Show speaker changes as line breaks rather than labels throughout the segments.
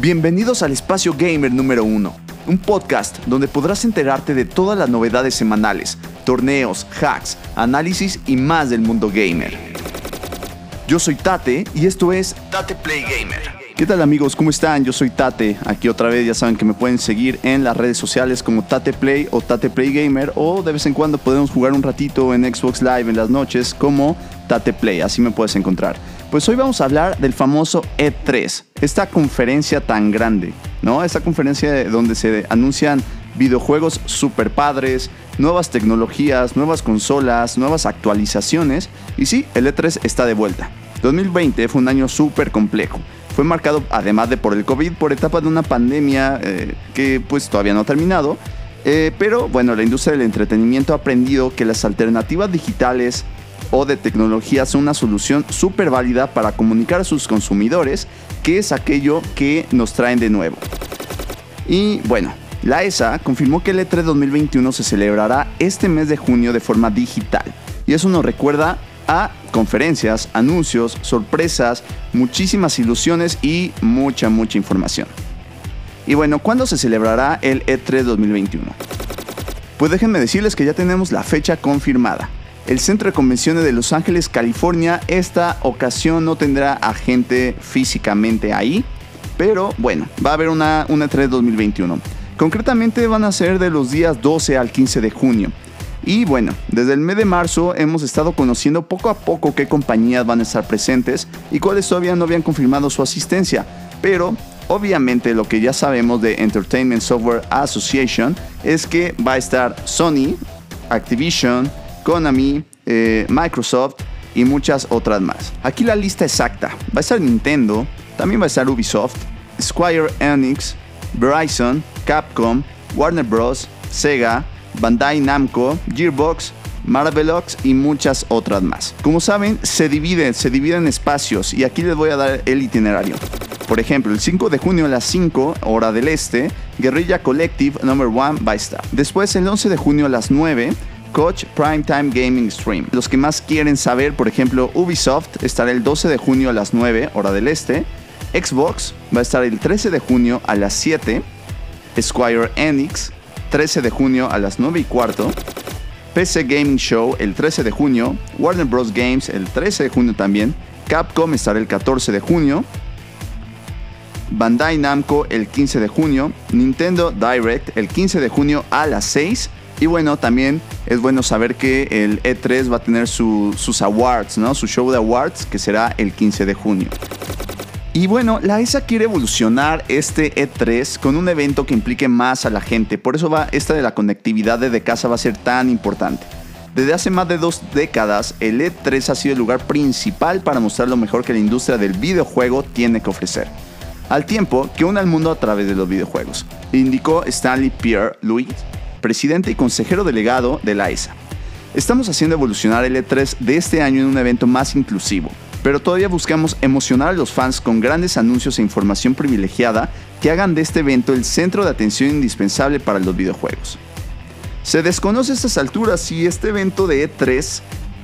Bienvenidos al Espacio Gamer número 1, un podcast donde podrás enterarte de todas las novedades semanales, torneos, hacks, análisis y más del mundo gamer. Yo soy Tate y esto es Tate Play Gamer. ¿Qué tal amigos? ¿Cómo están? Yo soy Tate. Aquí otra vez ya saben que me pueden seguir en las redes sociales como Tate Play o Tate Play Gamer o de vez en cuando podemos jugar un ratito en Xbox Live en las noches como Tate Play. Así me puedes encontrar. Pues hoy vamos a hablar del famoso E3, esta conferencia tan grande, ¿no? Esta conferencia donde se anuncian videojuegos super padres, nuevas tecnologías, nuevas consolas, nuevas actualizaciones. Y sí, el E3 está de vuelta. 2020 fue un año súper complejo. Fue marcado, además de por el COVID, por etapa de una pandemia eh, que pues todavía no ha terminado. Eh, pero bueno, la industria del entretenimiento ha aprendido que las alternativas digitales o de tecnología son una solución súper válida para comunicar a sus consumidores qué es aquello que nos traen de nuevo. Y bueno, la ESA confirmó que el E3 2021 se celebrará este mes de junio de forma digital. Y eso nos recuerda a conferencias, anuncios, sorpresas, muchísimas ilusiones y mucha, mucha información. Y bueno, ¿cuándo se celebrará el E3 2021? Pues déjenme decirles que ya tenemos la fecha confirmada el Centro de Convenciones de Los Ángeles, California. Esta ocasión no tendrá a gente físicamente ahí, pero bueno, va a haber una, una E3 2021. Concretamente van a ser de los días 12 al 15 de junio. Y bueno, desde el mes de marzo hemos estado conociendo poco a poco qué compañías van a estar presentes y cuáles todavía no habían confirmado su asistencia. Pero obviamente lo que ya sabemos de Entertainment Software Association es que va a estar Sony, Activision, Konami, eh, Microsoft y muchas otras más. Aquí la lista exacta. Va a estar Nintendo, también va a estar Ubisoft, Squire Enix, Verizon, Capcom, Warner Bros., Sega, Bandai Namco, Gearbox, Marvelox y muchas otras más. Como saben, se divide, se divide en espacios y aquí les voy a dar el itinerario. Por ejemplo, el 5 de junio a las 5, hora del este, Guerrilla Collective Number 1 va a estar. Después, el 11 de junio a las 9, Coach Primetime Gaming Stream. Los que más quieren saber, por ejemplo, Ubisoft estará el 12 de junio a las 9, hora del este. Xbox va a estar el 13 de junio a las 7. Squire Enix, 13 de junio a las 9 y cuarto. PC Gaming Show el 13 de junio. Warner Bros. Games el 13 de junio también. Capcom estará el 14 de junio. Bandai Namco el 15 de junio. Nintendo Direct el 15 de junio a las 6. Y bueno, también es bueno saber que el E3 va a tener sus awards, ¿no? Su show de awards que será el 15 de junio. Y bueno, la ESA quiere evolucionar este E3 con un evento que implique más a la gente. Por eso va esta de la conectividad desde casa va a ser tan importante. Desde hace más de dos décadas, el E3 ha sido el lugar principal para mostrar lo mejor que la industria del videojuego tiene que ofrecer. Al tiempo que une al mundo a través de los videojuegos, indicó Stanley Pierre Louis, presidente y consejero delegado de la ESA. Estamos haciendo evolucionar el E3 de este año en un evento más inclusivo, pero todavía buscamos emocionar a los fans con grandes anuncios e información privilegiada que hagan de este evento el centro de atención indispensable para los videojuegos. Se desconoce a estas alturas si este evento de E3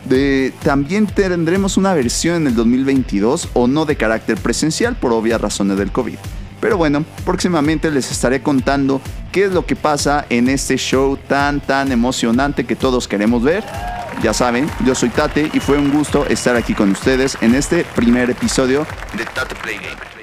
de, también tendremos una versión en el 2022 o no de carácter presencial por obvias razones del COVID. Pero bueno, próximamente les estaré contando qué es lo que pasa en este show tan tan emocionante que todos queremos ver. Ya saben, yo soy Tate y fue un gusto estar aquí con ustedes en este primer episodio de Tate Play Game.